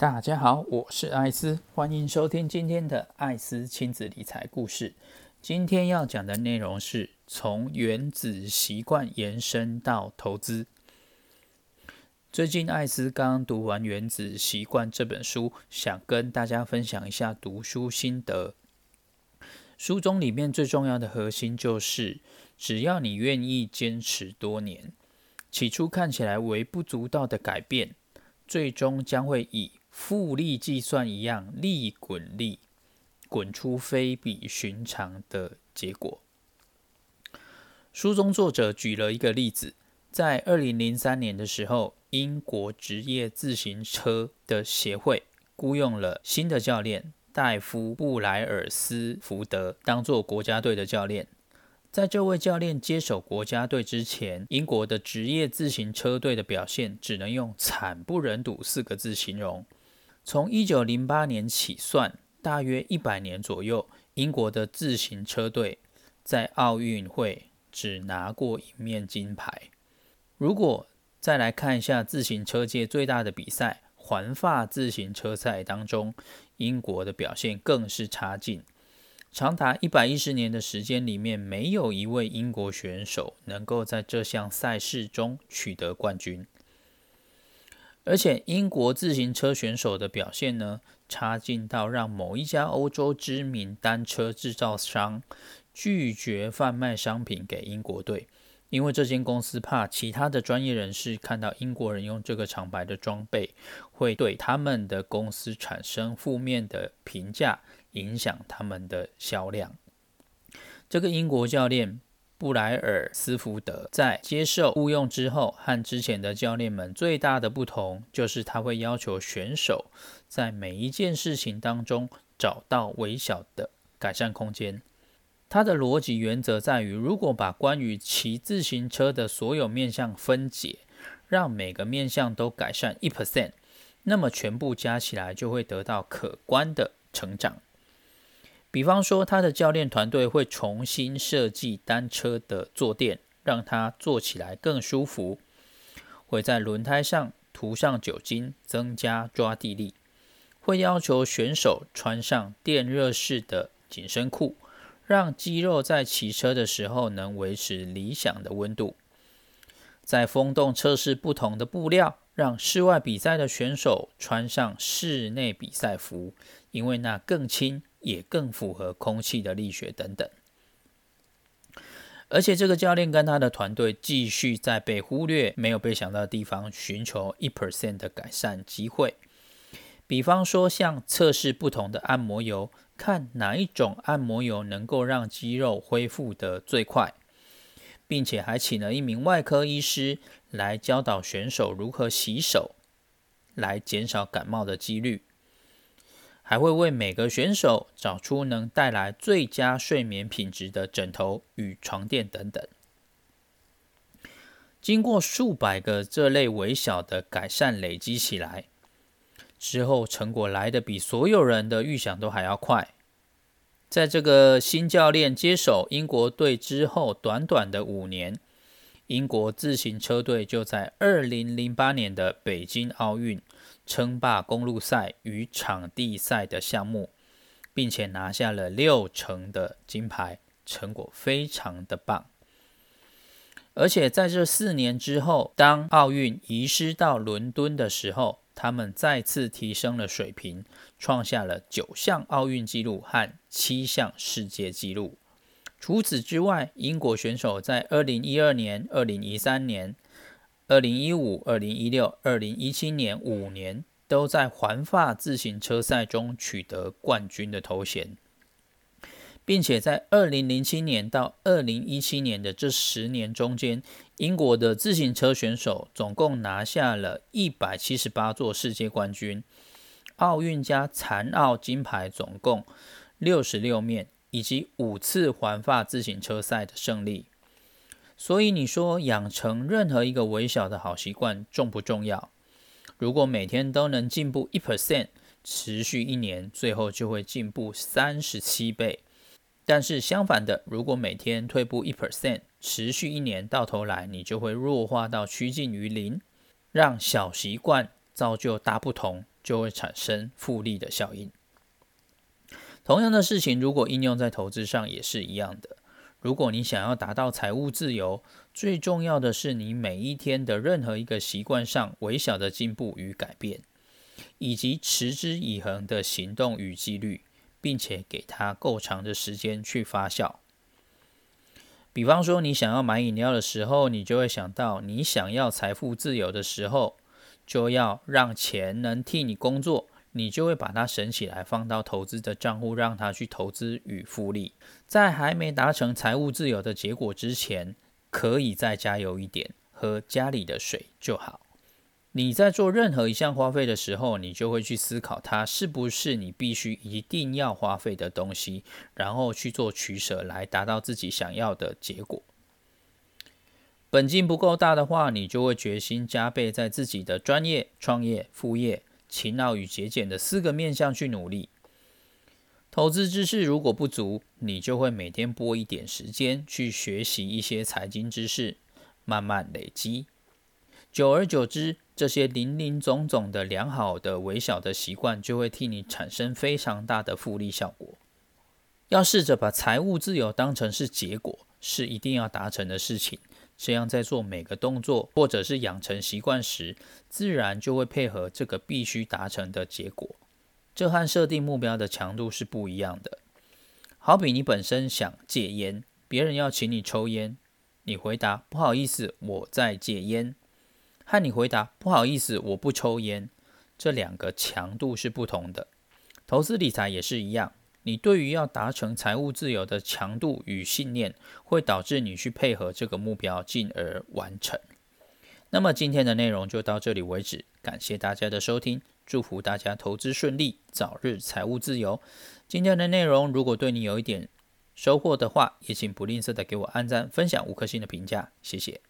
大家好，我是艾斯，欢迎收听今天的艾斯亲子理财故事。今天要讲的内容是从原子习惯延伸到投资。最近艾斯刚读完《原子习惯》这本书，想跟大家分享一下读书心得。书中里面最重要的核心就是，只要你愿意坚持多年，起初看起来微不足道的改变，最终将会以复利计算一样利滚利，滚出非比寻常的结果。书中作者举了一个例子，在二零零三年的时候。英国职业自行车的协会雇佣了新的教练戴夫·布莱尔斯福德当做国家队的教练。在这位教练接手国家队之前，英国的职业自行车队的表现只能用“惨不忍睹”四个字形容。从一九零八年起算，大约一百年左右，英国的自行车队在奥运会只拿过一面金牌。如果再来看一下自行车界最大的比赛——环法自行车赛当中，英国的表现更是差劲。长达一百一十年的时间里面，没有一位英国选手能够在这项赛事中取得冠军。而且，英国自行车选手的表现呢，差劲到让某一家欧洲知名单车制造商拒绝贩卖商品给英国队。因为这间公司怕其他的专业人士看到英国人用这个厂牌的装备，会对他们的公司产生负面的评价，影响他们的销量。这个英国教练布莱尔斯福德在接受雇佣之后，和之前的教练们最大的不同，就是他会要求选手在每一件事情当中找到微小的改善空间。它的逻辑原则在于，如果把关于骑自行车的所有面向分解，让每个面向都改善一 percent，那么全部加起来就会得到可观的成长。比方说，他的教练团队会重新设计单车的坐垫，让它坐起来更舒服；会在轮胎上涂上酒精，增加抓地力；会要求选手穿上电热式的紧身裤。让肌肉在骑车的时候能维持理想的温度，在风洞测试不同的布料，让室外比赛的选手穿上室内比赛服，因为那更轻，也更符合空气的力学等等。而且这个教练跟他的团队继续在被忽略、没有被想到的地方寻求一 percent 的改善机会。比方说，像测试不同的按摩油，看哪一种按摩油能够让肌肉恢复的最快，并且还请了一名外科医师来教导选手如何洗手，来减少感冒的几率，还会为每个选手找出能带来最佳睡眠品质的枕头与床垫等等。经过数百个这类微小的改善累积起来。之后成果来的比所有人的预想都还要快。在这个新教练接手英国队之后，短短的五年，英国自行车队就在二零零八年的北京奥运称霸公路赛与场地赛的项目，并且拿下了六成的金牌，成果非常的棒。而且在这四年之后，当奥运移师到伦敦的时候，他们再次提升了水平，创下了九项奥运纪录和七项世界纪录。除此之外，英国选手在二零一二年、二零一三年、二零一五、二零一六、二零一七年五年都在环法自行车赛中取得冠军的头衔。并且在二零零七年到二零一七年的这十年中间，英国的自行车选手总共拿下了一百七十八座世界冠军，奥运加残奥金牌总共六十六面，以及五次环法自行车赛的胜利。所以你说养成任何一个微小的好习惯重不重要？如果每天都能进步一 percent，持续一年，最后就会进步三十七倍。但是相反的，如果每天退步一 percent，持续一年，到头来你就会弱化到趋近于零。让小习惯造就大不同，就会产生复利的效应。同样的事情，如果应用在投资上也是一样的。如果你想要达到财务自由，最重要的是你每一天的任何一个习惯上微小的进步与改变，以及持之以恒的行动与纪律，并且给它够长的时间去发酵。比方说，你想要买饮料的时候，你就会想到，你想要财富自由的时候，就要让钱能替你工作。你就会把它省起来，放到投资的账户，让它去投资与复利。在还没达成财务自由的结果之前，可以再加油一点，喝家里的水就好。你在做任何一项花费的时候，你就会去思考它是不是你必须一定要花费的东西，然后去做取舍，来达到自己想要的结果。本金不够大的话，你就会决心加倍在自己的专业、创业、副业。勤劳与节俭的四个面向去努力。投资知识如果不足，你就会每天拨一点时间去学习一些财经知识，慢慢累积。久而久之，这些林林总总的良好的微小的习惯，就会替你产生非常大的复利效果。要试着把财务自由当成是结果，是一定要达成的事情。这样在做每个动作或者是养成习惯时，自然就会配合这个必须达成的结果。这和设定目标的强度是不一样的。好比你本身想戒烟，别人要请你抽烟，你回答不好意思，我在戒烟，和你回答不好意思，我不抽烟，这两个强度是不同的。投资理财也是一样。你对于要达成财务自由的强度与信念，会导致你去配合这个目标，进而完成。那么今天的内容就到这里为止，感谢大家的收听，祝福大家投资顺利，早日财务自由。今天的内容如果对你有一点收获的话，也请不吝啬的给我按赞、分享五颗星的评价，谢谢。